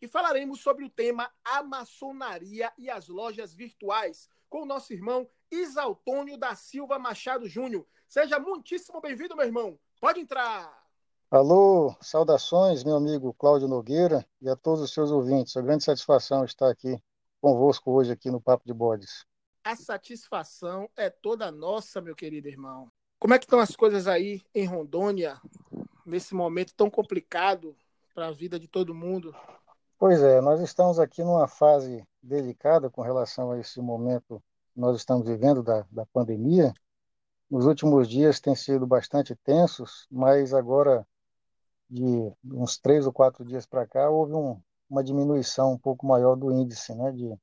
e falaremos sobre o tema A Maçonaria e as Lojas Virtuais com o nosso irmão Isaltônio da Silva Machado Júnior. Seja muitíssimo bem-vindo, meu irmão. Pode entrar. Alô, saudações, meu amigo Cláudio Nogueira e a todos os seus ouvintes. É grande satisfação estar aqui convosco hoje aqui no Papo de Bodes. A satisfação é toda nossa, meu querido irmão. Como é que estão as coisas aí em Rondônia, nesse momento tão complicado para a vida de todo mundo? Pois é, nós estamos aqui numa fase delicada com relação a esse momento que nós estamos vivendo da, da pandemia. Nos últimos dias tem sido bastante tensos, mas agora, de uns três ou quatro dias para cá, houve um, uma diminuição um pouco maior do índice né, de,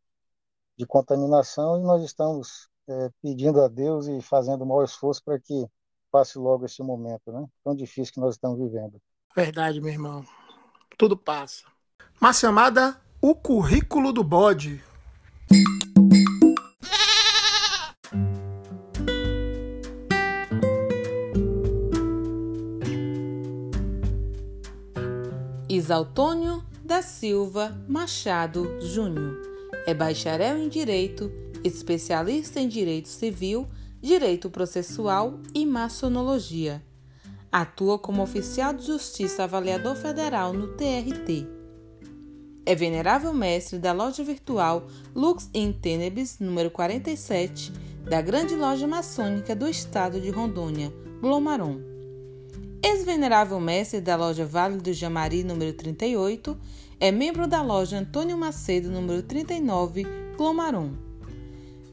de contaminação e nós estamos é, pedindo a Deus e fazendo o maior esforço para que passe logo esse momento né, tão difícil que nós estamos vivendo. Verdade, meu irmão. Tudo passa mas chamada O Currículo do Bode. Isaltônio da Silva Machado Júnior é bacharel em Direito, especialista em Direito Civil, Direito Processual e Maçonologia. Atua como oficial de justiça avaliador federal no TRT é venerável mestre da loja virtual Lux in Tenebris número 47 da grande loja maçônica do estado de Rondônia, Blomaron. Ex-venerável mestre da loja Vale do Jamari número 38, é membro da loja Antônio Macedo número 39, Glomaron.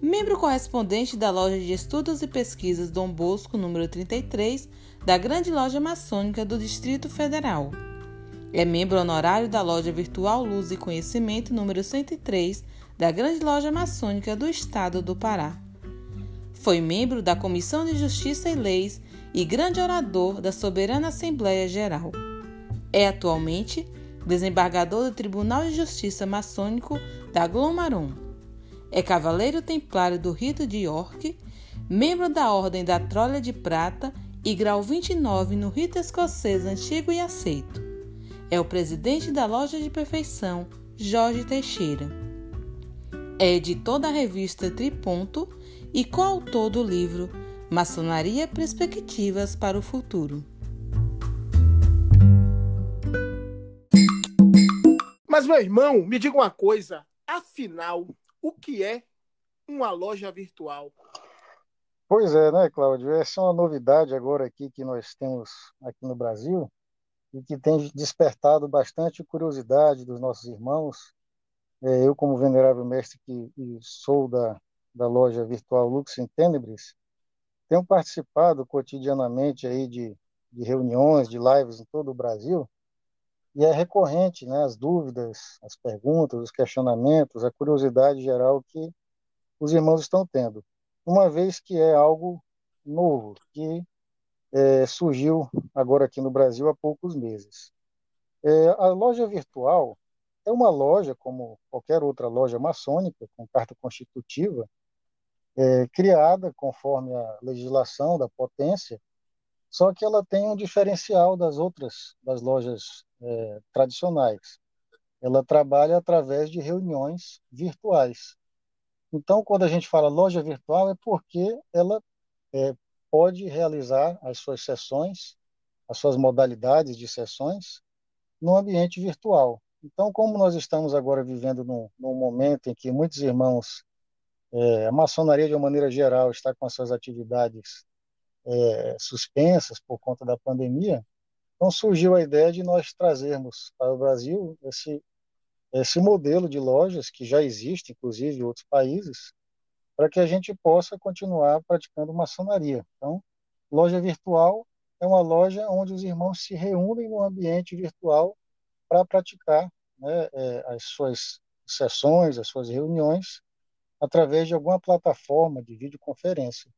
Membro correspondente da loja de estudos e pesquisas Dom Bosco número 33, da grande loja maçônica do Distrito Federal. É membro honorário da loja virtual Luz e Conhecimento número 103 da Grande Loja Maçônica do Estado do Pará. Foi membro da Comissão de Justiça e Leis e grande orador da Soberana Assembleia Geral. É atualmente desembargador do Tribunal de Justiça Maçônico da Glomaron. É cavaleiro templário do Rito de York, membro da Ordem da Trolha de Prata e grau 29 no Rito Escocês Antigo e Aceito é o presidente da Loja de Perfeição, Jorge Teixeira. É editor da revista Triponto e coautor do livro Maçonaria Perspectivas para o Futuro. Mas, meu irmão, me diga uma coisa: afinal, o que é uma loja virtual? Pois é, né, Cláudio? Essa é uma novidade agora aqui que nós temos aqui no Brasil e que tem despertado bastante curiosidade dos nossos irmãos. É, eu, como venerável mestre que sou da, da loja virtual Lux in Tenebris, tenho participado cotidianamente aí de, de reuniões, de lives em todo o Brasil, e é recorrente né, as dúvidas, as perguntas, os questionamentos, a curiosidade geral que os irmãos estão tendo, uma vez que é algo novo, que é, surgiu agora aqui no Brasil há poucos meses. É, a loja virtual é uma loja, como qualquer outra loja maçônica, com carta constitutiva, é, criada conforme a legislação da potência, só que ela tem um diferencial das outras, das lojas é, tradicionais. Ela trabalha através de reuniões virtuais. Então, quando a gente fala loja virtual, é porque ela é, pode realizar as suas sessões, as suas modalidades de sessões, no ambiente virtual. Então, como nós estamos agora vivendo num, num momento em que muitos irmãos, é, a maçonaria de uma maneira geral está com as suas atividades é, suspensas por conta da pandemia, então surgiu a ideia de nós trazermos para o Brasil esse, esse modelo de lojas que já existe, inclusive em outros países, para que a gente possa continuar praticando maçonaria. Então, loja virtual é uma loja onde os irmãos se reúnem no ambiente virtual para praticar né, é, as suas sessões, as suas reuniões, através de alguma plataforma de videoconferência.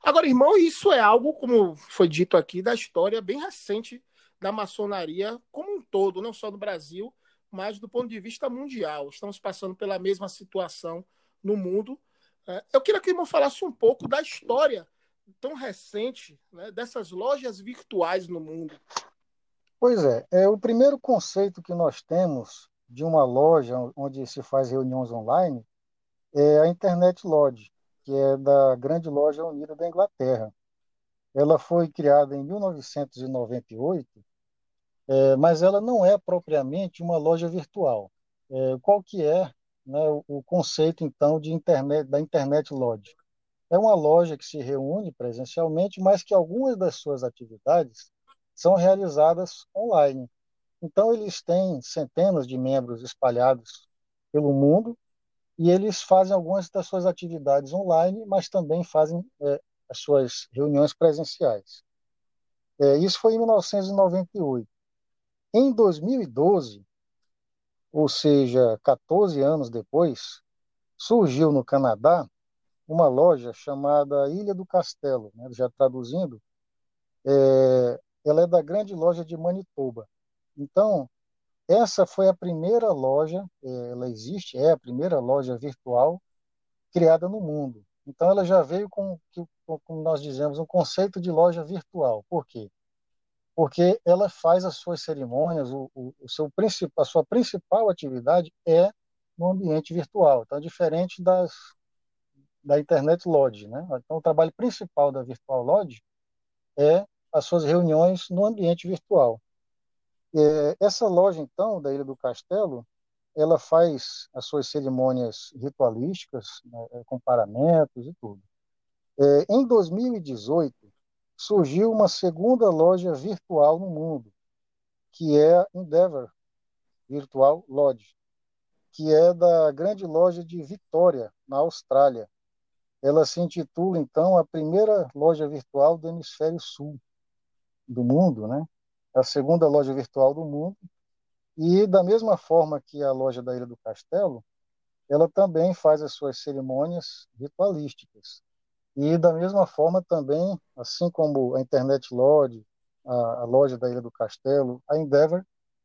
Agora, irmão, isso é algo, como foi dito aqui, da história bem recente da maçonaria como um todo, não só no Brasil, mas do ponto de vista mundial. Estamos passando pela mesma situação no mundo. É, eu queria que o irmão falasse um pouco da história tão recente né, dessas lojas virtuais no mundo. Pois é, é o primeiro conceito que nós temos de uma loja onde se faz reuniões online é a Internet Lodge, que é da Grande Loja Unida da Inglaterra. Ela foi criada em 1998, é, mas ela não é propriamente uma loja virtual. É, qual que é né, o, conceito então de internet da Internet Lodge? É uma loja que se reúne presencialmente, mas que algumas das suas atividades são realizadas online. Então, eles têm centenas de membros espalhados pelo mundo e eles fazem algumas das suas atividades online, mas também fazem é, as suas reuniões presenciais. É, isso foi em 1998. Em 2012, ou seja, 14 anos depois, surgiu no Canadá uma loja chamada Ilha do Castelo, né, já traduzindo, é, ela é da grande loja de Manitoba. Então, essa foi a primeira loja, é, ela existe, é a primeira loja virtual criada no mundo. Então, ela já veio com, como nós dizemos, um conceito de loja virtual. Por quê? Porque ela faz as suas cerimônias, o, o, o seu a sua principal atividade é no ambiente virtual. Então, é diferente das, da Internet Lodge. Né? Então, o trabalho principal da Virtual Lodge é as suas reuniões no ambiente virtual. É, essa loja, então, da Ilha do Castelo, ela faz as suas cerimônias ritualísticas, né, com paramentos e tudo. É, em 2018, surgiu uma segunda loja virtual no mundo, que é a Endeavor Virtual Lodge, que é da grande loja de Vitória, na Austrália, ela se intitula, então, a primeira loja virtual do hemisfério sul do mundo, né? A segunda loja virtual do mundo. E, da mesma forma que a loja da Ilha do Castelo, ela também faz as suas cerimônias ritualísticas. E, da mesma forma, também, assim como a Internet Lodge, a, a loja da Ilha do Castelo, a Endeavor,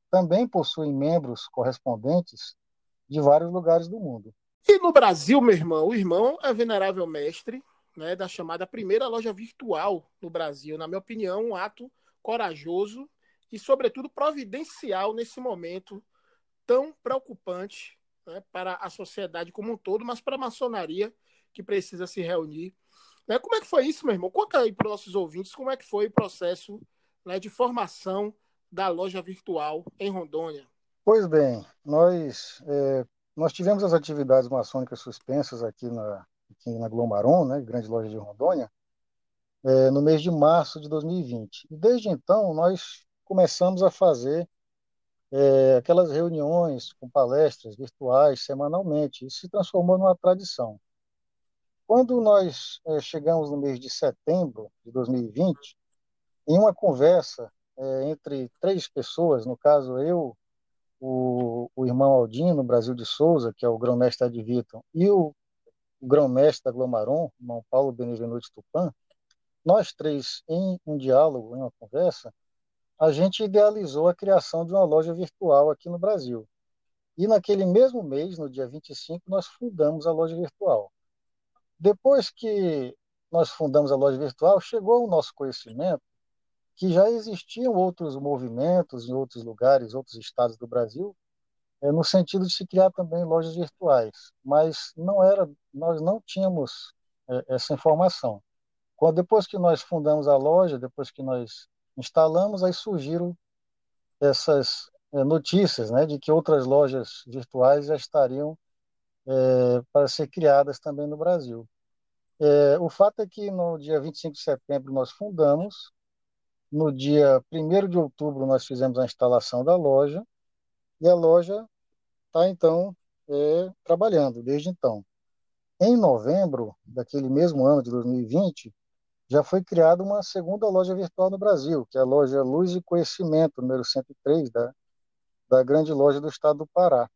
também possuem membros correspondentes de vários lugares do mundo. E no Brasil, meu irmão, o irmão é venerável mestre né, da chamada primeira loja virtual no Brasil. Na minha opinião, um ato corajoso e, sobretudo, providencial nesse momento tão preocupante né, para a sociedade como um todo, mas para a maçonaria que precisa se reunir. Né, como é que foi isso, meu irmão? Conta aí para os nossos ouvintes como é que foi o processo né, de formação da loja virtual em Rondônia. Pois bem, nós é, nós tivemos as atividades maçônicas suspensas aqui na, aqui na Glomaron, né, grande loja de Rondônia, é, no mês de março de 2020. E desde então, nós começamos a fazer é, aquelas reuniões com palestras virtuais semanalmente. Isso se transformou numa tradição. Quando nós é, chegamos no mês de setembro de 2020, em uma conversa é, entre três pessoas, no caso eu, o, o irmão Aldino Brasil de Souza, que é o grão-mestre Ed Vitor, e o, o grão-mestre da Glomaron, irmão Paulo Benevenuto Tupan, nós três, em um diálogo, em uma conversa, a gente idealizou a criação de uma loja virtual aqui no Brasil. E naquele mesmo mês, no dia 25, nós fundamos a loja virtual. Depois que nós fundamos a loja virtual, chegou ao nosso conhecimento que já existiam outros movimentos em outros lugares, outros estados do Brasil, é, no sentido de se criar também lojas virtuais, mas não era, nós não tínhamos é, essa informação. Quando depois que nós fundamos a loja, depois que nós instalamos, aí surgiram essas é, notícias, né, de que outras lojas virtuais já estariam é, para ser criadas também no Brasil. É, o fato é que no dia 25 de setembro nós fundamos, no dia 1 de outubro, nós fizemos a instalação da loja e a loja está, então, é, trabalhando desde então. Em novembro daquele mesmo ano de 2020, já foi criada uma segunda loja virtual no Brasil, que é a loja Luz e Conhecimento, número 103, da, da grande loja do estado do Pará.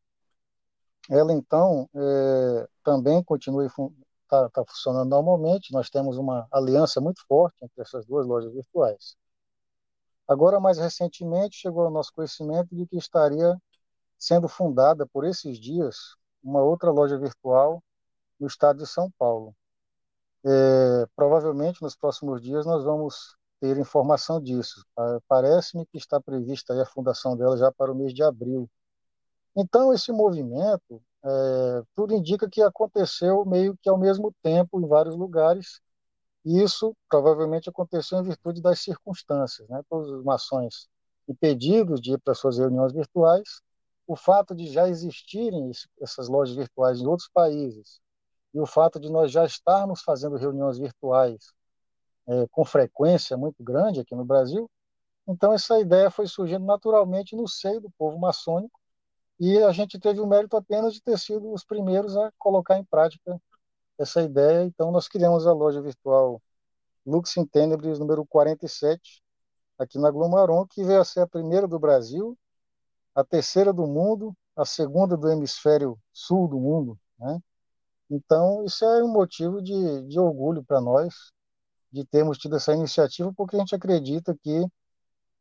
Ela então é, também continua está tá funcionando normalmente. Nós temos uma aliança muito forte entre essas duas lojas virtuais. Agora, mais recentemente, chegou ao nosso conhecimento de que estaria sendo fundada por esses dias uma outra loja virtual no estado de São Paulo. É, provavelmente nos próximos dias nós vamos ter informação disso. Parece-me que está prevista a fundação dela já para o mês de abril. Então, esse movimento, é, tudo indica que aconteceu meio que ao mesmo tempo em vários lugares, e isso provavelmente aconteceu em virtude das circunstâncias. Né? Todos os maçons impedidos de ir para suas reuniões virtuais, o fato de já existirem essas lojas virtuais em outros países, e o fato de nós já estarmos fazendo reuniões virtuais é, com frequência muito grande aqui no Brasil, então essa ideia foi surgindo naturalmente no seio do povo maçônico, e a gente teve o mérito apenas de ter sido os primeiros a colocar em prática essa ideia. Então, nós criamos a loja virtual Lux in Tenebris número 47, aqui na Glomaron, que veio a ser a primeira do Brasil, a terceira do mundo, a segunda do hemisfério sul do mundo. Né? Então, isso é um motivo de, de orgulho para nós, de termos tido essa iniciativa, porque a gente acredita que,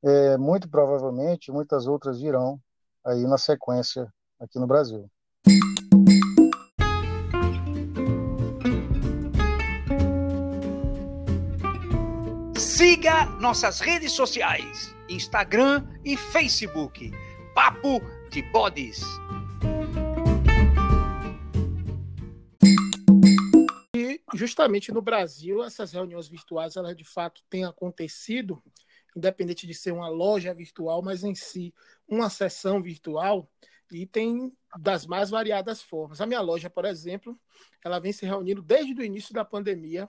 é, muito provavelmente, muitas outras virão aí na sequência aqui no Brasil. Siga nossas redes sociais, Instagram e Facebook. Papo de Bodes. E justamente no Brasil, essas reuniões virtuais, elas de fato têm acontecido independente de ser uma loja virtual, mas em si uma sessão virtual e tem das mais variadas formas. A minha loja, por exemplo, ela vem se reunindo desde o início da pandemia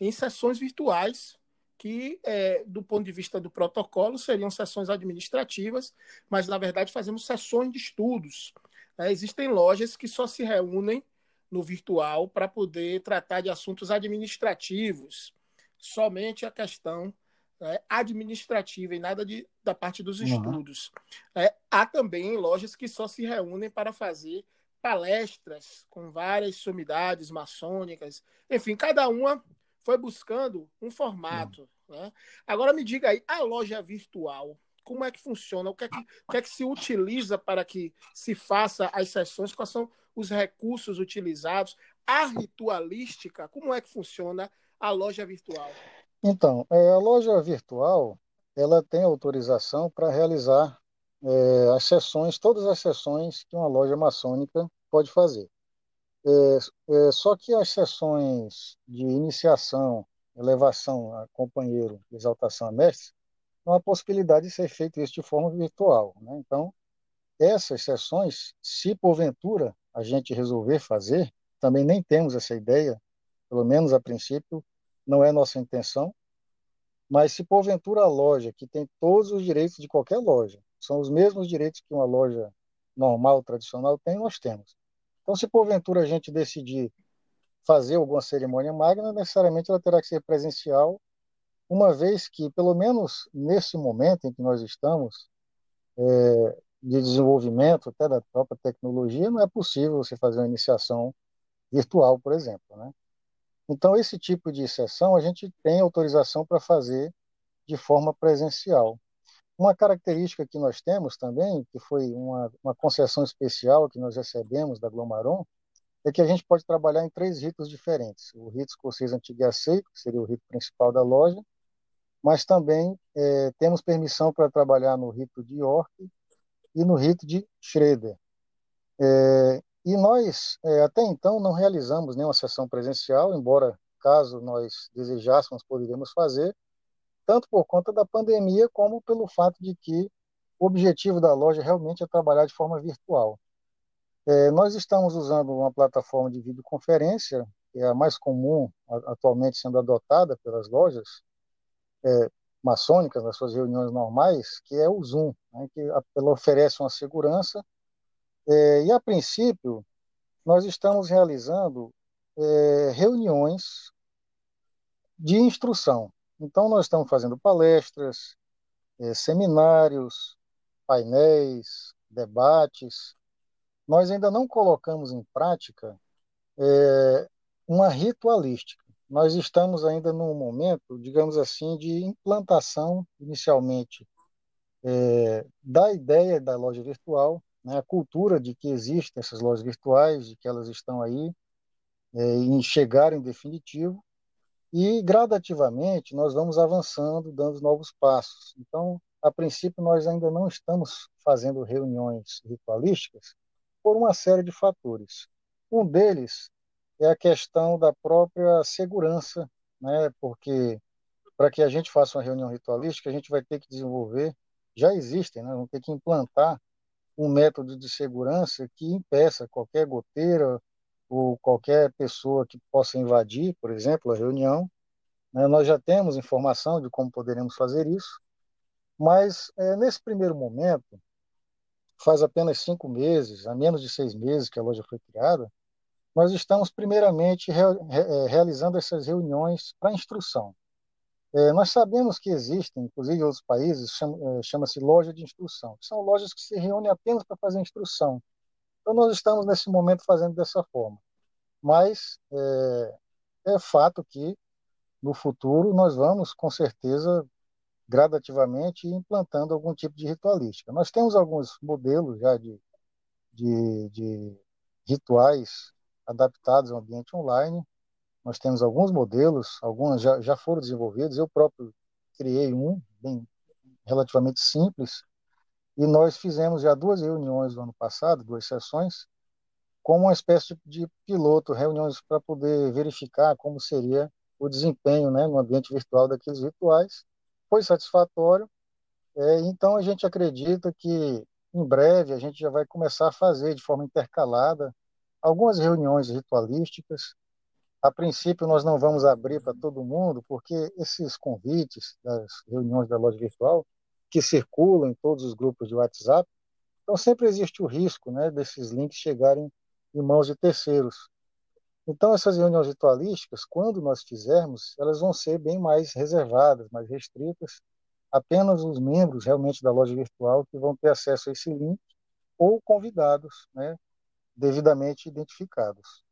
em sessões virtuais que, é, do ponto de vista do protocolo, seriam sessões administrativas, mas na verdade fazemos sessões de estudos. É, existem lojas que só se reúnem no virtual para poder tratar de assuntos administrativos, somente a questão é, administrativa e nada de, da parte dos estudos. Uhum. É, há também lojas que só se reúnem para fazer palestras com várias sumidades maçônicas. Enfim, cada uma foi buscando um formato. Uhum. Né? Agora me diga aí, a loja virtual, como é que funciona? O que é que, o que é que se utiliza para que se faça as sessões? Quais são os recursos utilizados? A ritualística, como é que funciona a loja virtual? Então, é, a loja virtual, ela tem autorização para realizar é, as sessões, todas as sessões que uma loja maçônica pode fazer. É, é, só que as sessões de iniciação, elevação a companheiro, exaltação a mestre, não há possibilidade de ser feito isso de forma virtual. Né? Então, essas sessões, se porventura a gente resolver fazer, também nem temos essa ideia, pelo menos a princípio, não é nossa intenção, mas se porventura a loja, que tem todos os direitos de qualquer loja, são os mesmos direitos que uma loja normal, tradicional tem, nós temos. Então, se porventura a gente decidir fazer alguma cerimônia magna, necessariamente ela terá que ser presencial, uma vez que, pelo menos nesse momento em que nós estamos, é, de desenvolvimento até da própria tecnologia, não é possível você fazer uma iniciação virtual, por exemplo, né? Então, esse tipo de sessão a gente tem autorização para fazer de forma presencial. Uma característica que nós temos também, que foi uma, uma concessão especial que nós recebemos da Glomaron, é que a gente pode trabalhar em três ritos diferentes. O rito escocês antigo aceito, que seria o rito principal da loja, mas também é, temos permissão para trabalhar no rito de York e no rito de Schroeder. É, e nós, é, até então, não realizamos nenhuma sessão presencial, embora, caso nós desejássemos, poderíamos fazer, tanto por conta da pandemia, como pelo fato de que o objetivo da loja realmente é trabalhar de forma virtual. É, nós estamos usando uma plataforma de videoconferência, que é a mais comum atualmente sendo adotada pelas lojas é, maçônicas nas suas reuniões normais, que é o Zoom, né, que ela oferece uma segurança é, e, a princípio, nós estamos realizando é, reuniões de instrução. Então, nós estamos fazendo palestras, é, seminários, painéis, debates, nós ainda não colocamos em prática é, uma ritualística. Nós estamos ainda num momento, digamos assim, de implantação, inicialmente, é, da ideia da loja virtual, né, a cultura de que existem essas lojas virtuais, de que elas estão aí, é, em chegar em definitivo, e gradativamente nós vamos avançando, dando novos passos. Então, a princípio, nós ainda não estamos fazendo reuniões ritualísticas por uma série de fatores. Um deles é a questão da própria segurança, né? porque para que a gente faça uma reunião ritualística, a gente vai ter que desenvolver, já existem, né? vamos ter que implantar um método de segurança que impeça qualquer goteira ou qualquer pessoa que possa invadir, por exemplo, a reunião. Né? Nós já temos informação de como poderemos fazer isso, mas é, nesse primeiro momento, faz apenas cinco meses, a menos de seis meses que a loja foi criada, nós estamos primeiramente é, realizando essas reuniões para instrução. É, nós sabemos que existem, inclusive em outros países, chama, é, chama-se loja de instrução, que são lojas que se reúnem apenas para fazer instrução. Então nós estamos nesse momento fazendo dessa forma. Mas é, é fato que no futuro nós vamos com certeza gradativamente implantando algum tipo de ritualística. Nós temos alguns modelos já de, de, de rituais adaptados ao ambiente online. Nós temos alguns modelos, alguns já, já foram desenvolvidos. Eu próprio criei um, bem relativamente simples, e nós fizemos já duas reuniões no ano passado, duas sessões, como uma espécie de piloto, reuniões para poder verificar como seria o desempenho né, no ambiente virtual daqueles rituais. Foi satisfatório, é, então a gente acredita que em breve a gente já vai começar a fazer de forma intercalada algumas reuniões ritualísticas. A princípio, nós não vamos abrir para todo mundo, porque esses convites das reuniões da loja virtual, que circulam em todos os grupos de WhatsApp, então sempre existe o risco né, desses links chegarem em mãos de terceiros. Então, essas reuniões ritualísticas, quando nós fizermos, elas vão ser bem mais reservadas, mais restritas. Apenas os membros realmente da loja virtual que vão ter acesso a esse link ou convidados, né, devidamente identificados.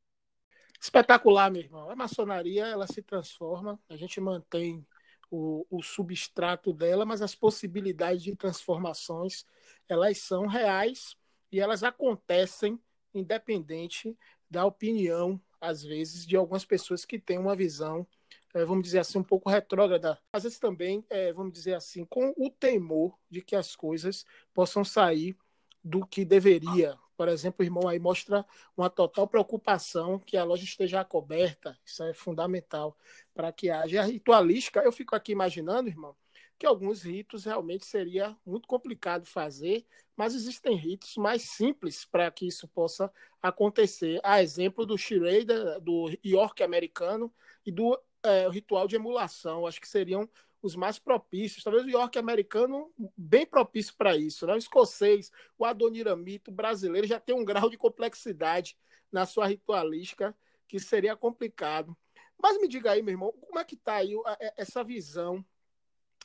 Espetacular, meu irmão. A maçonaria ela se transforma, a gente mantém o, o substrato dela, mas as possibilidades de transformações elas são reais e elas acontecem independente da opinião, às vezes, de algumas pessoas que têm uma visão, é, vamos dizer assim, um pouco retrógrada. Às vezes também, é, vamos dizer assim, com o temor de que as coisas possam sair do que deveria, por exemplo, o irmão aí mostra uma total preocupação que a loja esteja coberta. Isso é fundamental para que haja a ritualística. Eu fico aqui imaginando, irmão, que alguns ritos realmente seria muito complicado fazer, mas existem ritos mais simples para que isso possa acontecer. A exemplo do Shirei, do York americano e do é, ritual de emulação. Acho que seriam os mais propícios. Talvez o York americano bem propício para isso. Né? O escocês, o adoniramito brasileiro já tem um grau de complexidade na sua ritualística que seria complicado. Mas me diga aí, meu irmão, como é que está aí essa visão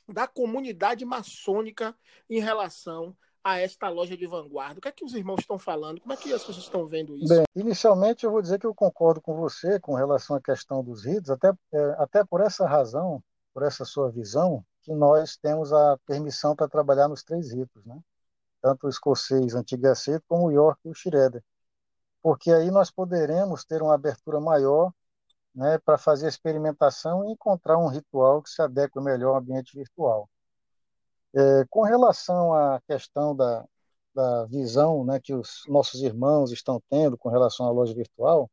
da comunidade maçônica em relação a esta loja de vanguarda? O que é que os irmãos estão falando? Como é que as pessoas estão vendo isso? Bem, inicialmente eu vou dizer que eu concordo com você com relação à questão dos ritos, até, é, até por essa razão por essa sua visão, que nós temos a permissão para trabalhar nos três ritos, né? tanto o escocês antigaceto como o York e o Schroeder, porque aí nós poderemos ter uma abertura maior né, para fazer a experimentação e encontrar um ritual que se adeque melhor ao ambiente virtual. É, com relação à questão da, da visão né, que os nossos irmãos estão tendo com relação à loja virtual,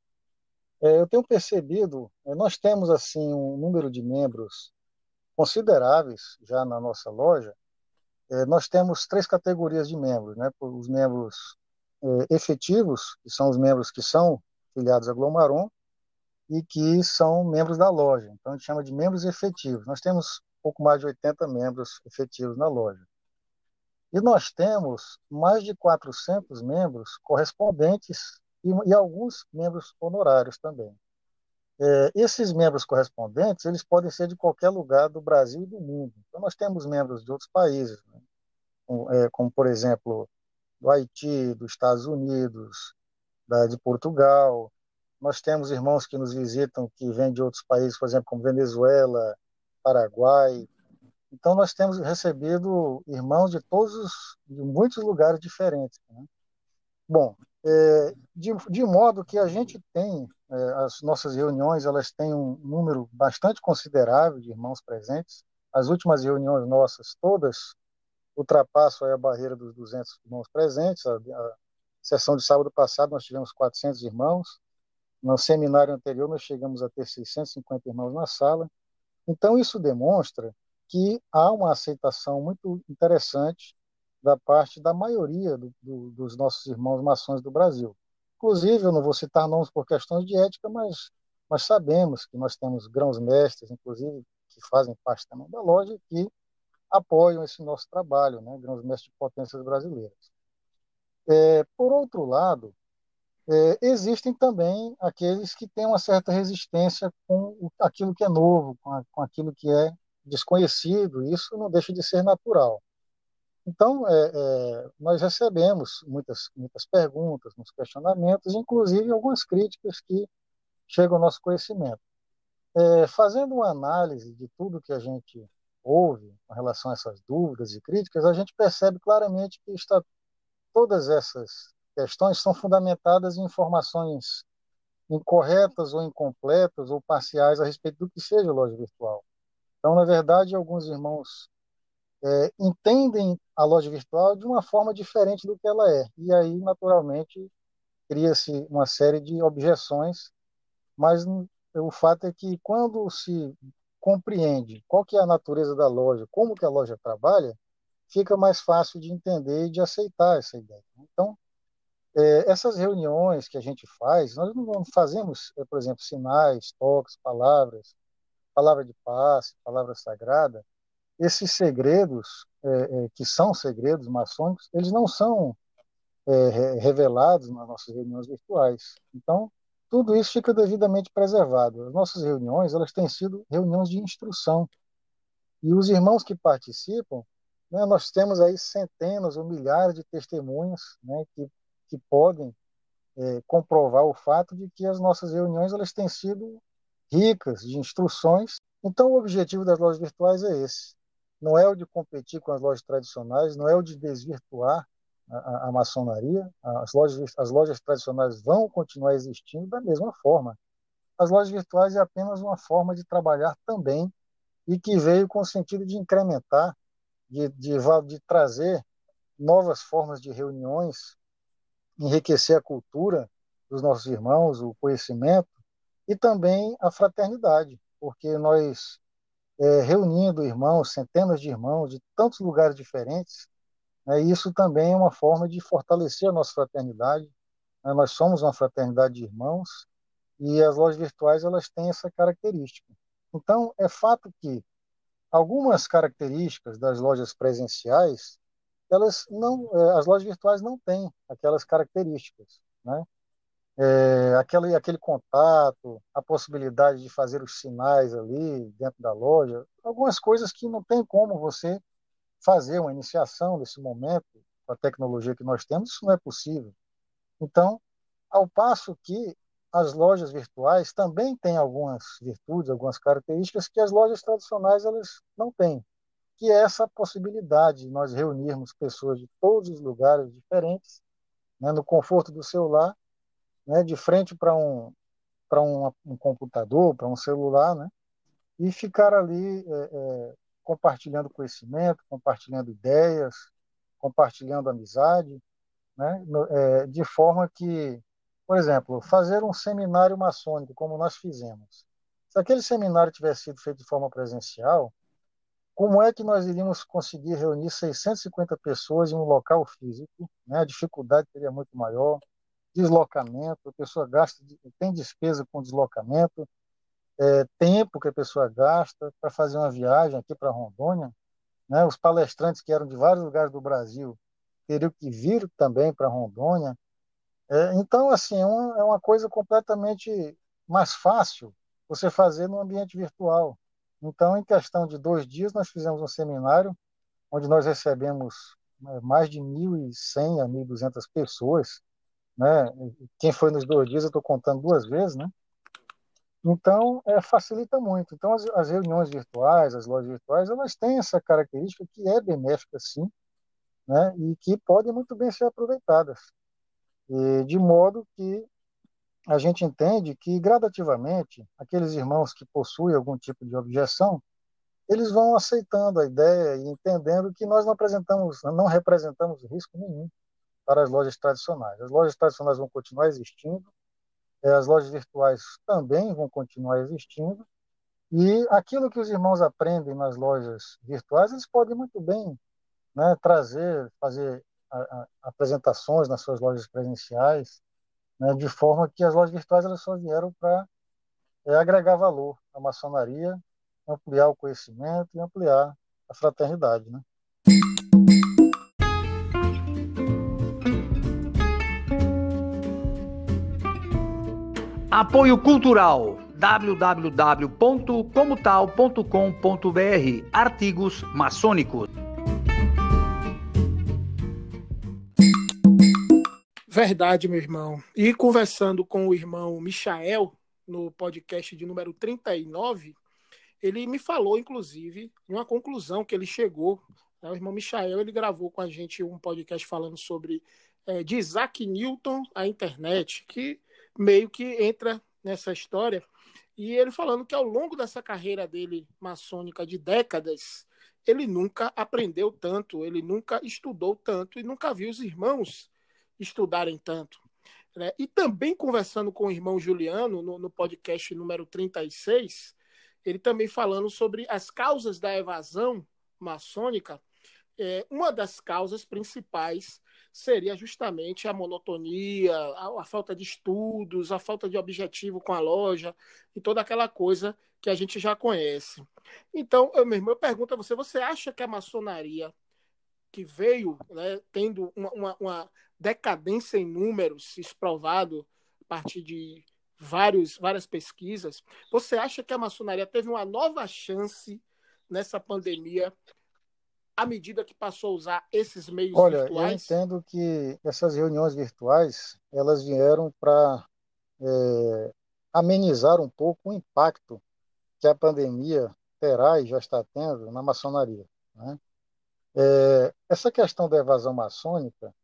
é, eu tenho percebido, é, nós temos assim um número de membros consideráveis já na nossa loja, é, nós temos três categorias de membros, né? Os membros é, efetivos, que são os membros que são filiados a Glomaron e que são membros da loja. Então a gente chama de membros efetivos. Nós temos pouco mais de 80 membros efetivos na loja. E nós temos mais de 400 membros correspondentes e, e alguns membros honorários também. É, esses membros correspondentes, eles podem ser de qualquer lugar do Brasil e do mundo. Então, nós temos membros de outros países, né? como, é, como, por exemplo, do Haiti, dos Estados Unidos, da, de Portugal. Nós temos irmãos que nos visitam que vêm de outros países, por exemplo, como Venezuela, Paraguai. Então nós temos recebido irmãos de todos, de muitos lugares diferentes. Né? Bom, é, de, de, modo que a gente tem as nossas reuniões, elas têm um número bastante considerável de irmãos presentes. As últimas reuniões nossas todas ultrapassam a barreira dos 200 irmãos presentes. A, a sessão de sábado passado nós tivemos 400 irmãos. No seminário anterior nós chegamos a ter 650 irmãos na sala. Então isso demonstra que há uma aceitação muito interessante da parte da maioria do, do, dos nossos irmãos maçons do Brasil. Inclusive, eu não vou citar nomes por questões de ética, mas nós sabemos que nós temos grãos-mestres, inclusive, que fazem parte também da loja, que apoiam esse nosso trabalho, né, grãos-mestres de potências brasileiras. É, por outro lado, é, existem também aqueles que têm uma certa resistência com aquilo que é novo, com, a, com aquilo que é desconhecido, isso não deixa de ser natural. Então, é, é, nós recebemos muitas, muitas perguntas, muitos questionamentos, inclusive algumas críticas que chegam ao nosso conhecimento. É, fazendo uma análise de tudo que a gente ouve com relação a essas dúvidas e críticas, a gente percebe claramente que está, todas essas questões são fundamentadas em informações incorretas ou incompletas ou parciais a respeito do que seja loja virtual. Então, na verdade, alguns irmãos é, entendem a loja virtual de uma forma diferente do que ela é. E aí, naturalmente, cria-se uma série de objeções, mas o fato é que quando se compreende qual que é a natureza da loja, como que a loja trabalha, fica mais fácil de entender e de aceitar essa ideia. Então, é, essas reuniões que a gente faz, nós não fazemos, é, por exemplo, sinais, toques, palavras, palavra de paz, palavra sagrada, esses segredos, é, é, que são segredos maçônicos, eles não são é, revelados nas nossas reuniões virtuais. Então, tudo isso fica devidamente preservado. As nossas reuniões, elas têm sido reuniões de instrução. E os irmãos que participam, né, nós temos aí centenas ou milhares de testemunhas né, que, que podem é, comprovar o fato de que as nossas reuniões elas têm sido ricas de instruções. Então, o objetivo das lojas virtuais é esse: não é o de competir com as lojas tradicionais, não é o de desvirtuar a, a, a maçonaria. As lojas, as lojas tradicionais vão continuar existindo da mesma forma. As lojas virtuais é apenas uma forma de trabalhar também e que veio com o sentido de incrementar, de, de, de trazer novas formas de reuniões, enriquecer a cultura dos nossos irmãos, o conhecimento e também a fraternidade, porque nós é, reunindo irmãos, centenas de irmãos de tantos lugares diferentes. Né, isso também é uma forma de fortalecer a nossa fraternidade. Né, nós somos uma fraternidade de irmãos e as lojas virtuais elas têm essa característica. Então, é fato que algumas características das lojas presenciais, elas não, é, as lojas virtuais não têm aquelas características, né? É, aquele, aquele contato, a possibilidade de fazer os sinais ali dentro da loja, algumas coisas que não tem como você fazer uma iniciação nesse momento, com a tecnologia que nós temos, isso não é possível. Então, ao passo que as lojas virtuais também têm algumas virtudes, algumas características que as lojas tradicionais elas não têm, que é essa possibilidade de nós reunirmos pessoas de todos os lugares diferentes, né, no conforto do seu lar, né, de frente para um, para um, um, computador, para um celular, né, e ficar ali é, é, compartilhando conhecimento, compartilhando ideias, compartilhando amizade, né, é, de forma que, por exemplo, fazer um seminário maçônico, como nós fizemos. Se aquele seminário tivesse sido feito de forma presencial, como é que nós iríamos conseguir reunir 650 pessoas em um local físico? Né? A dificuldade seria muito maior, deslocamento, a pessoa gasta, tem despesa com deslocamento, é, tempo que a pessoa gasta para fazer uma viagem aqui para Rondônia. Né? Os palestrantes que eram de vários lugares do Brasil teriam que vir também para Rondônia. É, então, assim, é uma, é uma coisa completamente mais fácil você fazer no ambiente virtual. Então, em questão de dois dias, nós fizemos um seminário onde nós recebemos né, mais de 1.100 a 1.200 pessoas, né? Quem foi nos dois dias, eu estou contando duas vezes, né? Então, é, facilita muito. Então, as, as, reuniões virtuais, as lojas virtuais, elas têm essa característica que é benéfica, sim, né? E que podem muito bem ser aproveitadas. E, de modo que a gente entende que, gradativamente, aqueles irmãos que possuem algum tipo de objeção, eles vão aceitando a ideia e entendendo que nós não apresentamos, não representamos risco nenhum para as lojas tradicionais. As lojas tradicionais vão continuar existindo, é, as lojas virtuais também vão continuar existindo, e aquilo que os irmãos aprendem nas lojas virtuais, eles podem muito bem né, trazer, fazer a, a, apresentações nas suas lojas presenciais, né, de forma que as lojas virtuais elas só vieram para é, agregar valor à maçonaria ampliar o conhecimento e ampliar a fraternidade, né? Apoio Cultural www.comotal.com.br Artigos maçônicos. Verdade, meu irmão. E conversando com o irmão Michael no podcast de número 39, ele me falou, inclusive, de uma conclusão que ele chegou. Né? O irmão Michael ele gravou com a gente um podcast falando sobre é, de Isaac Newton a internet, que meio que entra nessa história. E ele falando que ao longo dessa carreira dele maçônica de décadas, ele nunca aprendeu tanto, ele nunca estudou tanto e nunca viu os irmãos estudarem tanto. Né? E também conversando com o irmão Juliano no, no podcast número 36, ele também falando sobre as causas da evasão maçônica. É, uma das causas principais seria justamente a monotonia, a, a, falta de estudos, a falta de objetivo com a loja e toda aquela coisa que a gente já conhece. Então, eu mesmo eu pergunto a você: você acha que a maçonaria, que veio né, tendo uma, uma, uma decadência em números, isso provado a partir de vários, várias pesquisas. Você acha que a maçonaria teve uma nova chance nessa pandemia à medida que passou a usar esses meios Olha, virtuais? eu entendo que essas reuniões virtuais elas vieram para é, amenizar um pouco o impacto que a pandemia terá e já está tendo na maçonaria. Né? É, essa questão da evasão maçônica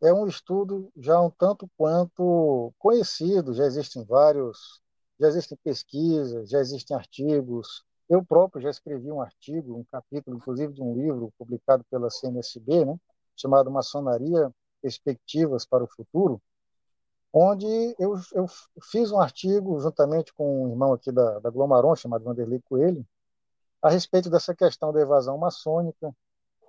é um estudo já um tanto quanto conhecido, já existem vários, já existem pesquisas, já existem artigos. Eu próprio já escrevi um artigo, um capítulo, inclusive, de um livro publicado pela CNSB, né, chamado Maçonaria Perspectivas para o Futuro, onde eu, eu fiz um artigo juntamente com um irmão aqui da, da Glomaron, chamado Vanderlei Coelho, a respeito dessa questão da evasão maçônica.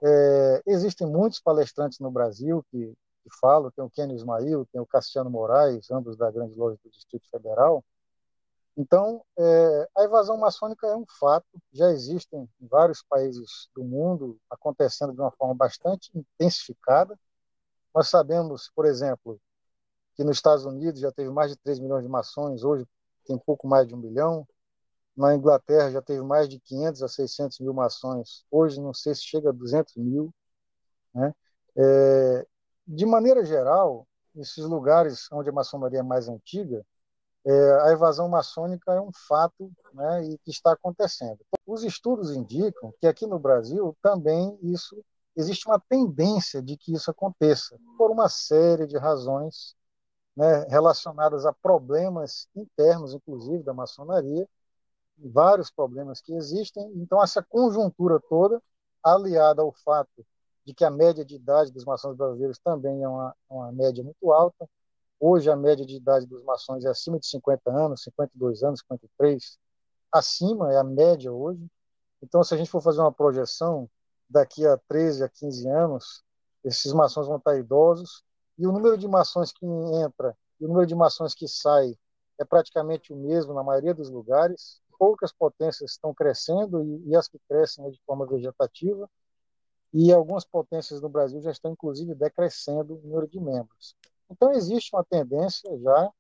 É, existem muitos palestrantes no Brasil que que falo, tem o Kenny Ismail, tem o Cassiano Moraes, ambos da grande loja do Distrito Federal. Então, é, a evasão maçônica é um fato, já existem em vários países do mundo acontecendo de uma forma bastante intensificada. Nós sabemos, por exemplo, que nos Estados Unidos já teve mais de 3 milhões de maçons, hoje tem pouco mais de um milhão. Na Inglaterra já teve mais de 500 a 600 mil maçons, hoje não sei se chega a 200 mil. Né? É, de maneira geral, esses lugares onde a maçonaria é mais antiga, é, a evasão maçônica é um fato né, e que está acontecendo. Os estudos indicam que aqui no Brasil também isso existe uma tendência de que isso aconteça por uma série de razões né, relacionadas a problemas internos, inclusive da maçonaria, vários problemas que existem. Então essa conjuntura toda, aliada ao fato de que a média de idade dos maçons brasileiros também é uma, uma média muito alta. Hoje, a média de idade dos maçons é acima de 50 anos, 52 anos, 53. Acima é a média hoje. Então, se a gente for fazer uma projeção, daqui a 13 a 15 anos, esses maçons vão estar idosos e o número de maçons que entra e o número de maçons que sai é praticamente o mesmo na maioria dos lugares. Poucas potências estão crescendo e, e as que crescem é de forma vegetativa e algumas potências no Brasil já estão, inclusive, decrescendo o número de membros. Então, existe uma tendência já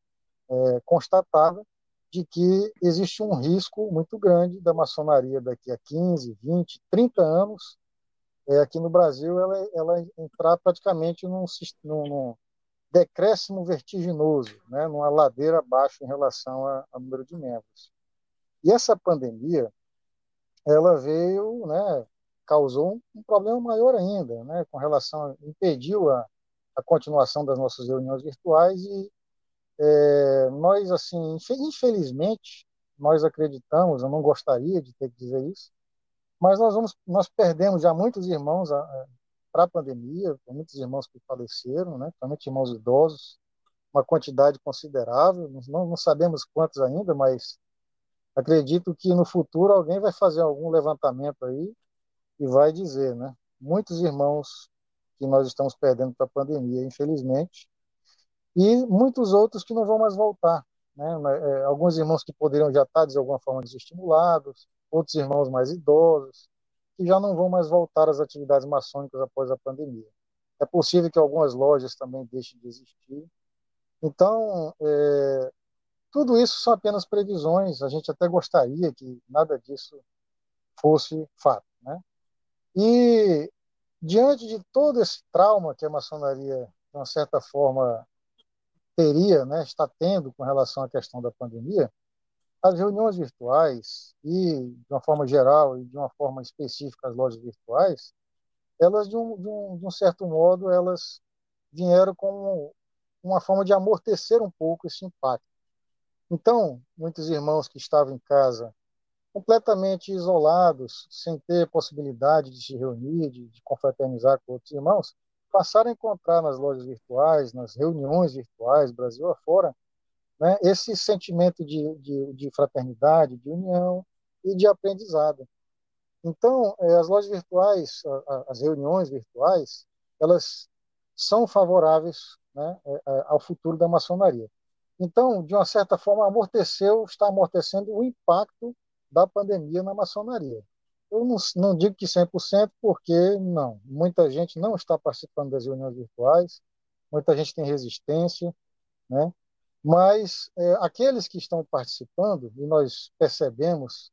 é, constatada de que existe um risco muito grande da maçonaria daqui a 15, 20, 30 anos é, aqui no Brasil ela, ela entrar praticamente num, num, num decréscimo vertiginoso, né, numa ladeira abaixo em relação ao número de membros. E essa pandemia, ela veio, né, causou um, um problema maior ainda, né, com relação, impediu a, a continuação das nossas reuniões virtuais e é, nós, assim, infelizmente, nós acreditamos, eu não gostaria de ter que dizer isso, mas nós vamos, nós perdemos já muitos irmãos para a pandemia, muitos irmãos que faleceram, né, principalmente irmãos idosos, uma quantidade considerável, não, não sabemos quantos ainda, mas acredito que no futuro alguém vai fazer algum levantamento aí e vai dizer, né? Muitos irmãos que nós estamos perdendo para a pandemia, infelizmente, e muitos outros que não vão mais voltar, né? É, alguns irmãos que poderiam já estar de alguma forma desestimulados, outros irmãos mais idosos, que já não vão mais voltar às atividades maçônicas após a pandemia. É possível que algumas lojas também deixem de existir. Então, é, tudo isso são apenas previsões. A gente até gostaria que nada disso fosse fato. Né? E, diante de todo esse trauma que a maçonaria, de uma certa forma, teria, né, está tendo com relação à questão da pandemia, as reuniões virtuais e, de uma forma geral e de uma forma específica, as lojas virtuais, elas, de um, de um, de um certo modo, elas vieram como uma forma de amortecer um pouco esse impacto. Então, muitos irmãos que estavam em casa completamente isolados, sem ter possibilidade de se reunir, de, de confraternizar com outros irmãos, passaram a encontrar nas lojas virtuais, nas reuniões virtuais, Brasil afora, né, esse sentimento de, de, de, fraternidade, de união e de aprendizado. Então, é, as lojas virtuais, as reuniões virtuais, elas são favoráveis né, é, é, ao futuro da maçonaria. Então, de uma certa forma, amorteceu, está amortecendo o impacto da pandemia na maçonaria. Eu não, não digo que 100%, porque não. Muita gente não está participando das reuniões virtuais, muita gente tem resistência, né? Mas é, aqueles que estão participando, e nós percebemos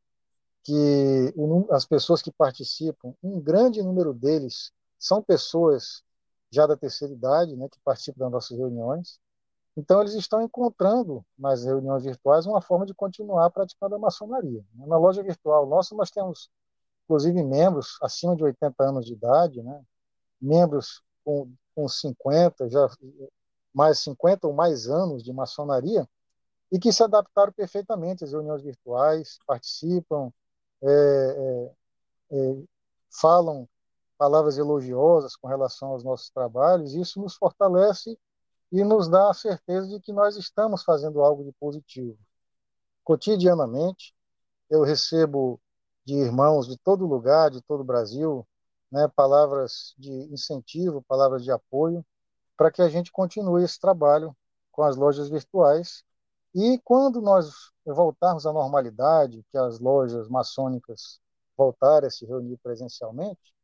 que as pessoas que participam, um grande número deles são pessoas já da terceira idade, né, que participam das nossas reuniões. Então, eles estão encontrando nas reuniões virtuais uma forma de continuar praticando a maçonaria. Na loja virtual nossa, nós temos, inclusive, membros acima de 80 anos de idade, né, membros com, com 50, já mais 50 ou mais anos de maçonaria e que se adaptaram perfeitamente às reuniões virtuais, participam, é, é, é, falam palavras elogiosas com relação aos nossos trabalhos. Isso nos fortalece e nos dá a certeza de que nós estamos fazendo algo de positivo. Cotidianamente, eu recebo de irmãos de todo lugar, de todo o Brasil, né, palavras de incentivo, palavras de apoio, para que a gente continue esse trabalho com as lojas virtuais. E quando nós voltarmos à normalidade, que as lojas maçônicas voltarem a se reunir presencialmente,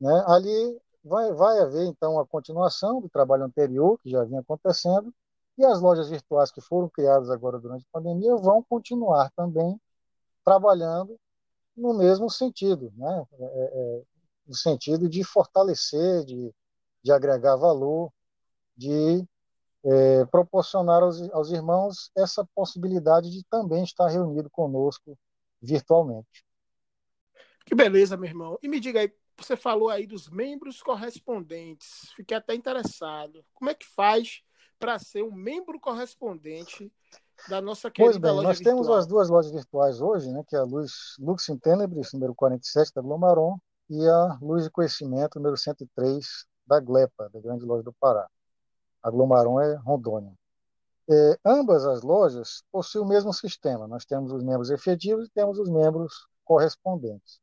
né, ali vai, vai haver então a continuação do trabalho anterior, que já vinha acontecendo, e as lojas virtuais que foram criadas agora durante a pandemia vão continuar também trabalhando no mesmo sentido, né? É, é, no sentido de fortalecer, de, de agregar valor, de é, proporcionar aos, aos irmãos essa possibilidade de também estar reunido conosco virtualmente. Que beleza, meu irmão. E me diga aí, você falou aí dos membros correspondentes. Fiquei até interessado. Como é que faz para ser um membro correspondente da nossa querida pois bem, loja nós virtual? temos as duas lojas virtuais hoje, né, que é a Luz Lux in Tenebris, número 47 da Glomaron, e a Luz de Conhecimento, número 103 da Glepa, da Grande Loja do Pará a Glomaron é Rondônia. É, ambas as lojas possuem o mesmo sistema. Nós temos os membros efetivos e temos os membros correspondentes.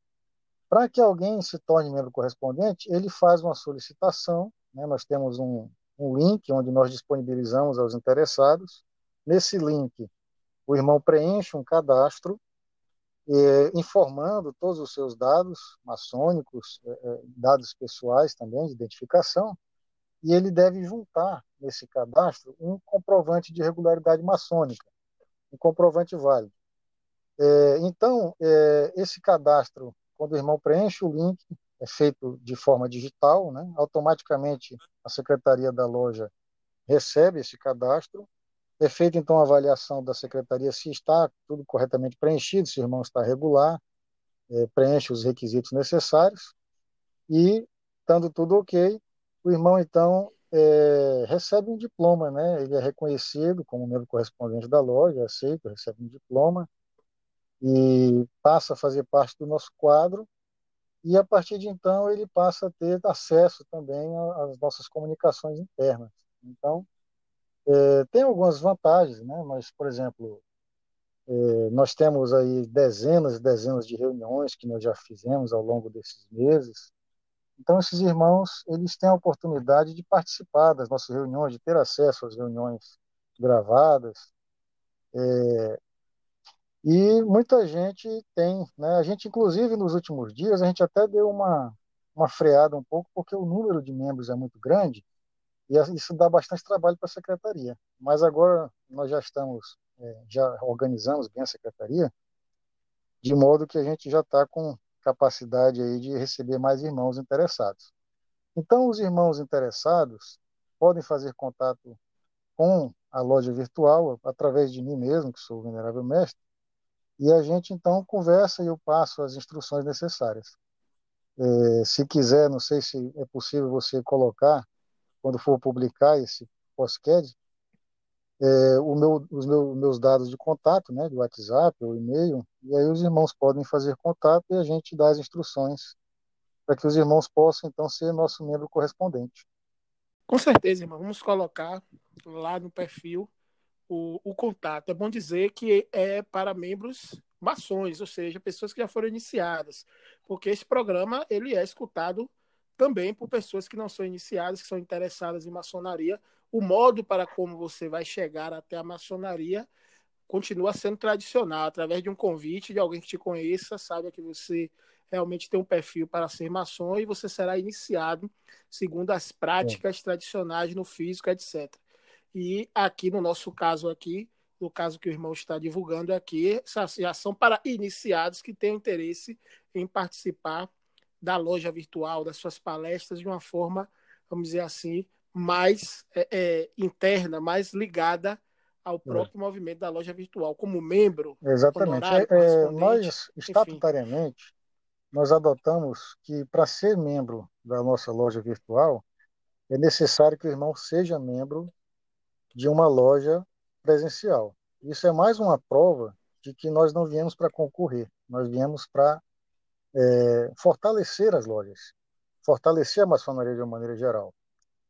Para que alguém se torne membro correspondente, ele faz uma solicitação. Né? Nós temos um, um link onde nós disponibilizamos aos interessados. Nesse link, o irmão preenche um cadastro é, informando todos os seus dados maçônicos, é dados pessoais também de identificação, e ele deve juntar nesse cadastro um comprovante de regularidade maçônica, um comprovante válido. Então, esse cadastro, quando o irmão preenche o link, é feito de forma digital, né? automaticamente a secretaria da loja recebe esse cadastro, é feita então a avaliação da secretaria se está tudo corretamente preenchido, se o irmão está regular, é, preenche os requisitos necessários e, estando tudo ok, o irmão então é, recebe um diploma, né? Ele é reconhecido como membro correspondente da loja, aceito, recebe um diploma e passa a fazer parte do nosso quadro e a partir de então ele passa a ter acesso também às nossas comunicações internas. Então, é, tem algumas vantagens, né? Mas, por exemplo, é, nós temos aí dezenas e dezenas de reuniões que nós já fizemos ao longo desses meses. Então, esses irmãos, eles têm a oportunidade de participar das nossas reuniões, de ter acesso às reuniões gravadas. É, e muita gente tem, né? A gente, inclusive, nos últimos dias, a gente até deu uma, uma freada um pouco, porque o número de membros é muito grande e isso dá bastante trabalho para a secretaria. Mas agora nós já estamos, é, já organizamos bem a secretaria, de modo que a gente já está com capacidade aí de receber mais irmãos interessados. Então, os irmãos interessados podem fazer contato com a loja virtual através de mim mesmo, que sou o venerável mestre, e a gente então conversa e eu passo as instruções necessárias. É, se quiser, não sei se é possível você colocar, quando for publicar esse podcast, é, o meu, os meu, meus dados de contato, né, do WhatsApp ou e-mail, e aí os irmãos podem fazer contato e a gente dá as instruções para que os irmãos possam então ser nosso membro correspondente. Com certeza, irmão. Vamos colocar lá no perfil o, o contato. É bom dizer que é para membros maçons, ou seja, pessoas que já foram iniciadas, porque esse programa ele é escutado também por pessoas que não são iniciadas, que são interessadas em maçonaria. O modo para como você vai chegar até a maçonaria continua sendo tradicional, através de um convite de alguém que te conheça, saiba que você realmente tem um perfil para ser maçom e você será iniciado segundo as práticas é. tradicionais no físico, etc. E aqui no nosso caso aqui, no caso que o irmão está divulgando aqui, já são para iniciados que têm interesse em participar da loja virtual, das suas palestras de uma forma, vamos dizer assim, mais é, é, interna, mais ligada ao é. próprio é. movimento da loja virtual, como membro. Exatamente. É, é nós, estatutariamente, enfim. nós adotamos que para ser membro da nossa loja virtual, é necessário que o irmão seja membro de uma loja presencial. Isso é mais uma prova de que nós não viemos para concorrer, nós viemos para é, fortalecer as lojas, fortalecer a maçonaria de uma maneira geral.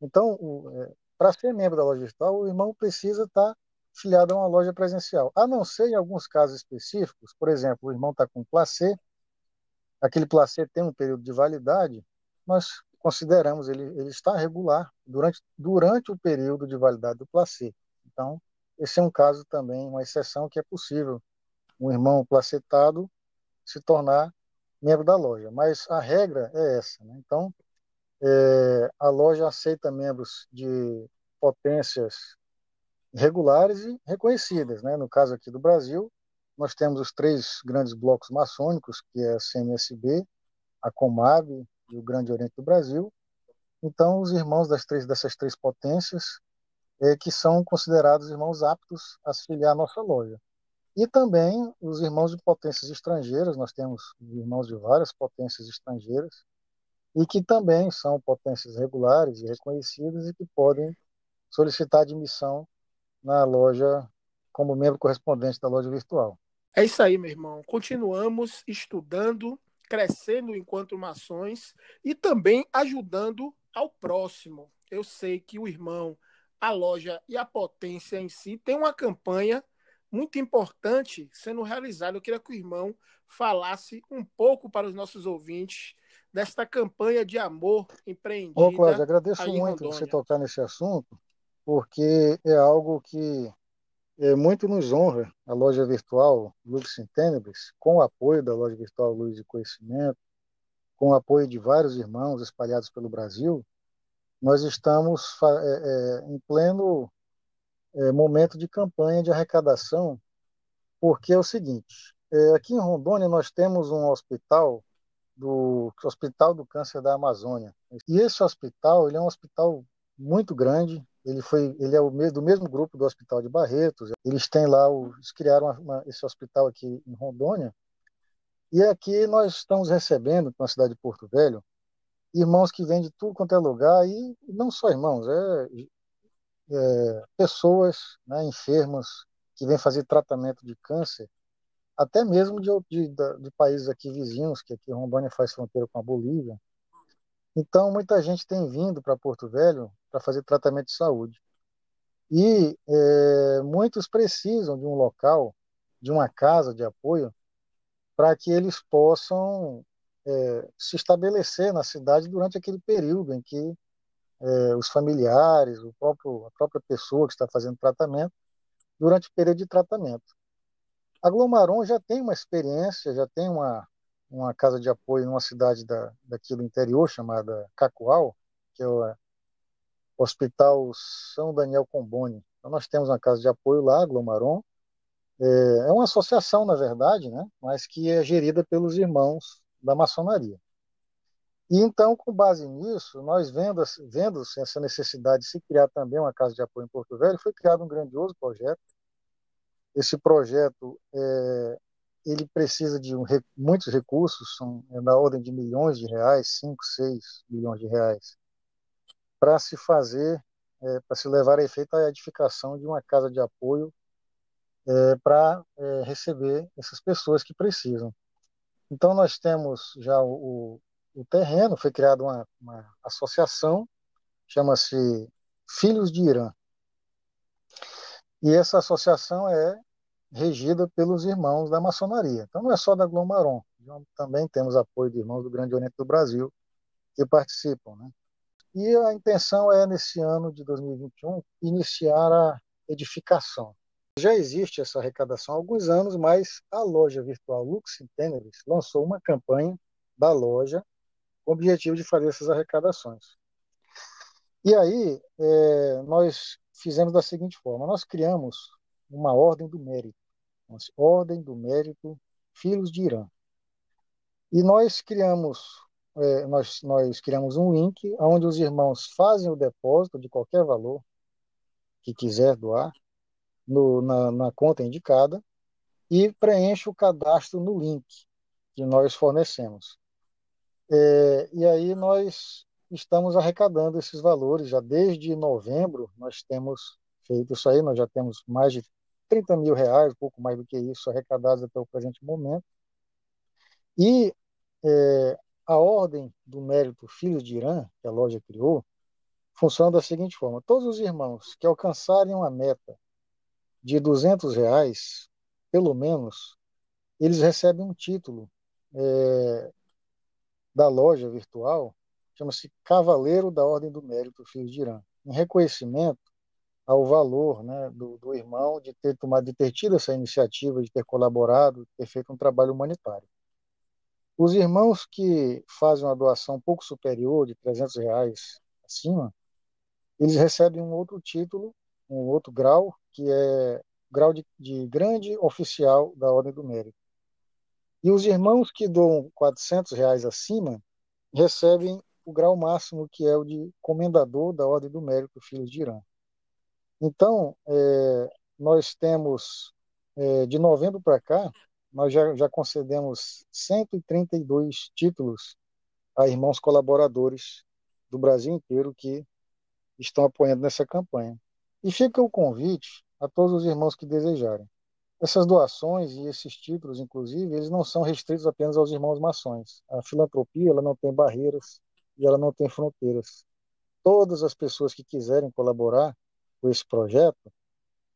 Então, é, para ser membro da loja virtual, o irmão precisa estar tá filiado a uma loja presencial, a não ser em alguns casos específicos, por exemplo, o irmão está com placê, aquele placê tem um período de validade, nós consideramos ele, ele está regular durante, durante o período de validade do placê. Então, esse é um caso também, uma exceção que é possível um irmão placetado se tornar membro da loja. Mas a regra é essa. Né? Então, é, a loja aceita membros de potências regulares e reconhecidas. Né? No caso aqui do Brasil, nós temos os três grandes blocos maçônicos, que é a CMSB, a Comab e o Grande Oriente do Brasil. Então, os irmãos das três, dessas três potências, é, que são considerados irmãos aptos a se filiar à nossa loja. E também os irmãos de potências estrangeiras, nós temos irmãos de várias potências estrangeiras, e que também são potências regulares e reconhecidas e que podem solicitar admissão na loja como membro correspondente da loja virtual. É isso aí, meu irmão. Continuamos estudando crescendo enquanto mações e também ajudando ao próximo. Eu sei que o irmão, a loja e a potência em si tem uma campanha muito importante sendo realizada. Eu queria que o irmão falasse um pouco para os nossos ouvintes desta campanha de amor empreendida. Ô, Cláudio, agradeço muito você tocar nesse assunto, porque é algo que muito nos honra a loja virtual Lux in Tenebris, com o apoio da loja virtual Luz de Conhecimento, com o apoio de vários irmãos espalhados pelo Brasil, nós estamos é, é, em pleno é, momento de campanha de arrecadação, porque é o seguinte: é, aqui em Rondônia nós temos um hospital do Hospital do Câncer da Amazônia. E esse hospital, ele é um hospital muito grande, ele foi, ele é o mesmo, do mesmo grupo do Hospital de Barretos. Eles têm lá, o, eles criaram uma, uma, esse hospital aqui em Rondônia. E aqui nós estamos recebendo, na cidade de Porto Velho, irmãos que vêm de tudo quanto é lugar e não só irmãos, é, é pessoas, né, enfermas que vêm fazer tratamento de câncer até mesmo de, de, de, países aqui vizinhos, que aqui Rondônia faz fronteira com a Bolívia. Então, muita gente tem vindo para Porto Velho para fazer tratamento de saúde. E é, muitos precisam de um local, de uma casa de apoio, para que eles possam é, se estabelecer na cidade durante aquele período em que é, os familiares, o próprio, a própria pessoa que está fazendo tratamento, durante o período de tratamento. A Glomaron já tem uma experiência, já tem uma, uma casa de apoio numa cidade da, daqui do interior chamada Cacoal, que é o Hospital São Daniel Comboni. Então nós temos uma casa de apoio lá, Glomaron. É, é uma associação, na verdade, né? mas que é gerida pelos irmãos da maçonaria. E então, com base nisso, nós vendo, vendo essa necessidade de se criar também uma casa de apoio em Porto Velho, foi criado um grandioso projeto esse projeto é, ele precisa de um, muitos recursos, são é na ordem de milhões de reais, 5, 6 milhões de reais, para se fazer, é, para se levar a efeito a edificação de uma casa de apoio é, para é, receber essas pessoas que precisam. Então, nós temos já o, o terreno, foi criada uma, uma associação, chama-se Filhos de Irã. E essa associação é regida pelos irmãos da maçonaria. Então não é só da Glomaron, também temos apoio de irmãos do Grande Oriente do Brasil que participam. Né? E a intenção é, nesse ano de 2021, iniciar a edificação. Já existe essa arrecadação há alguns anos, mas a loja virtual Lux Inteneris lançou uma campanha da loja com o objetivo de fazer essas arrecadações. E aí, é, nós fizemos da seguinte forma: nós criamos uma ordem do mérito, ordem do mérito Filhos de Irã. E nós criamos é, nós, nós criamos um link onde os irmãos fazem o depósito de qualquer valor que quiser doar no, na, na conta indicada e preenche o cadastro no link que nós fornecemos. É, e aí nós estamos arrecadando esses valores já desde novembro. Nós temos feito isso aí, nós já temos mais de 30 mil reais, um pouco mais do que isso, arrecadados até o presente momento. E é, a ordem do mérito Filhos de Irã, que a loja criou, funciona da seguinte forma: todos os irmãos que alcançarem uma meta de 200 reais, pelo menos, eles recebem um título é, da loja virtual, chama-se Cavaleiro da Ordem do Mérito Filhos de Irã, em reconhecimento ao valor né, do, do, irmão de ter tomado, de ter tido essa iniciativa, de ter colaborado, de ter feito um trabalho humanitário. Os irmãos que fazem uma doação um pouco superior de 300 reais acima, eles recebem um outro título, um outro grau, que é grau de, de grande oficial da Ordem do Mérito. E os irmãos que doam 400 reais acima recebem o grau máximo, que é o de comendador da Ordem do Mérito Filhos de Irã. Então, é, nós temos, é, de novembro para cá, nós já, já concedemos 132 títulos a irmãos colaboradores do Brasil inteiro que estão apoiando nessa campanha. E fica o convite a todos os irmãos que desejarem. Essas doações e esses títulos, inclusive, eles não são restritos apenas aos irmãos maçons. A filantropia ela não tem barreiras e ela não tem fronteiras. Todas as pessoas que quiserem colaborar com esse projeto,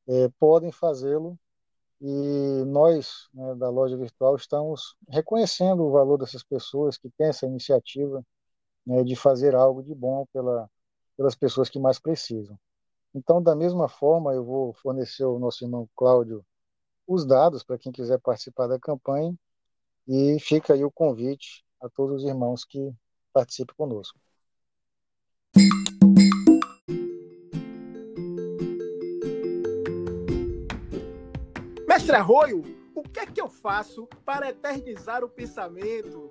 é, podem fazê-lo e nós, né, da loja virtual, estamos reconhecendo o valor dessas pessoas que têm essa iniciativa né, de fazer algo de bom pela, pelas pessoas que mais precisam. Então, da mesma forma, eu vou fornecer ao nosso irmão Cláudio os dados para quem quiser participar da campanha e fica aí o convite a todos os irmãos que participem conosco. Mestre Arroio, o que é que eu faço para eternizar o pensamento?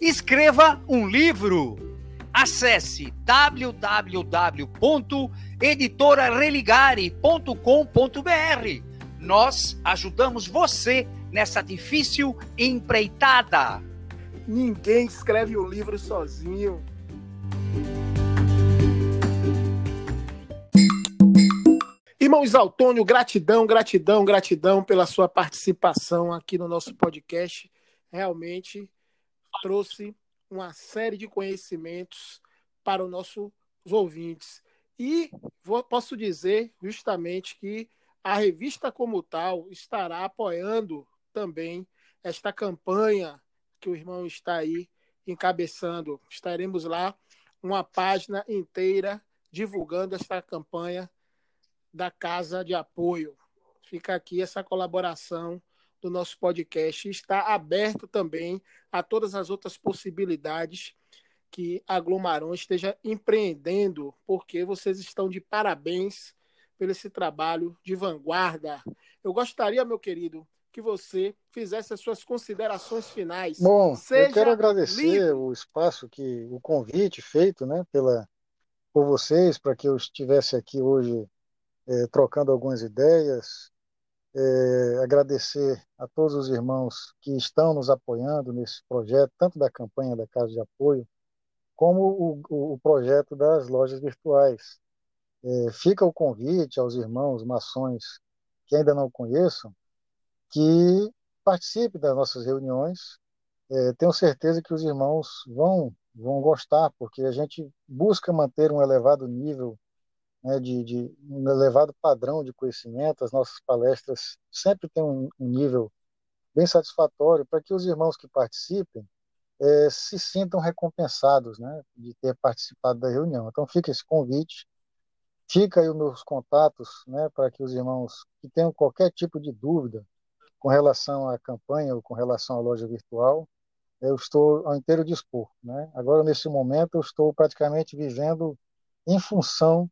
escreva um livro. Acesse www.editorareligare.com.br. Nós ajudamos você nessa difícil empreitada. Ninguém escreve um livro sozinho. Irmão Isaltônio, gratidão, gratidão, gratidão pela sua participação aqui no nosso podcast. Realmente trouxe uma série de conhecimentos para os nossos ouvintes. E vou, posso dizer justamente que a revista como tal estará apoiando também esta campanha que o irmão está aí encabeçando. Estaremos lá uma página inteira divulgando esta campanha da Casa de Apoio. Fica aqui essa colaboração do nosso podcast. Está aberto também a todas as outras possibilidades que a Glomarão esteja empreendendo, porque vocês estão de parabéns pelo esse trabalho de vanguarda. Eu gostaria, meu querido, que você fizesse as suas considerações finais. Bom, Seja eu quero agradecer livre. o espaço que o convite feito, né, pela por vocês para que eu estivesse aqui hoje é, trocando algumas ideias, é, agradecer a todos os irmãos que estão nos apoiando nesse projeto, tanto da campanha da Casa de Apoio, como o, o projeto das lojas virtuais. É, fica o convite aos irmãos maçons que ainda não conheçam, que participe das nossas reuniões. Tenho certeza que os irmãos vão, vão gostar, porque a gente busca manter um elevado nível né, de, de, um elevado padrão de conhecimento. As nossas palestras sempre têm um, nível bem satisfatório para que os irmãos que participem é, se sintam recompensados né, de ter participado da reunião. Então fica esse convite, fica aí os meus contatos né, para que os irmãos que tenham qualquer tipo de dúvida com relação à campanha ou com relação à loja virtual, eu estou ao inteiro dispor. Né? Agora, nesse momento, eu estou praticamente vivendo em função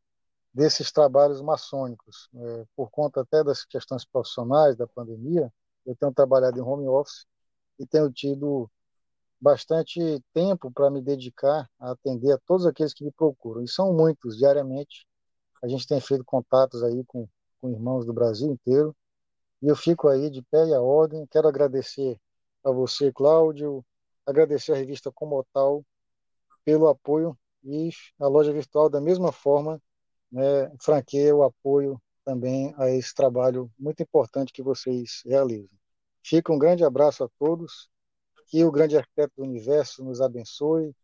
desses trabalhos maçônicos. É, por conta até das questões profissionais da pandemia, eu tenho trabalhado em home office e tenho tido bastante tempo para me dedicar a atender a todos aqueles que me procuram. E são muitos, diariamente. A gente tem feito contatos aí com, com irmãos do Brasil inteiro. E eu fico aí de pé e a ordem. Quero agradecer a você, Cláudio, agradecer a revista Comotal pelo apoio e a loja virtual da mesma forma né, franqueia o apoio também a esse trabalho muito importante que vocês realizam. Fica um grande abraço a todos, que o grande arquiteto do universo nos abençoe,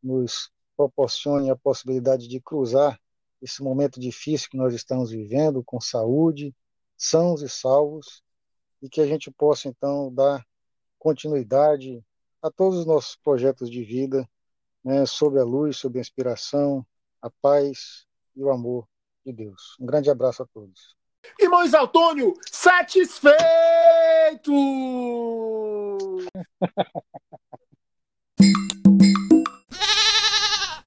nos proporcione a possibilidade de cruzar esse momento difícil que nós estamos vivendo com saúde, sãos e salvos, e que a gente possa então dar continuidade a todos os nossos projetos de vida, né, sob a luz, sob a inspiração, a paz e o amor de Deus. Um grande abraço a todos. Irmão Antônio, satisfeito!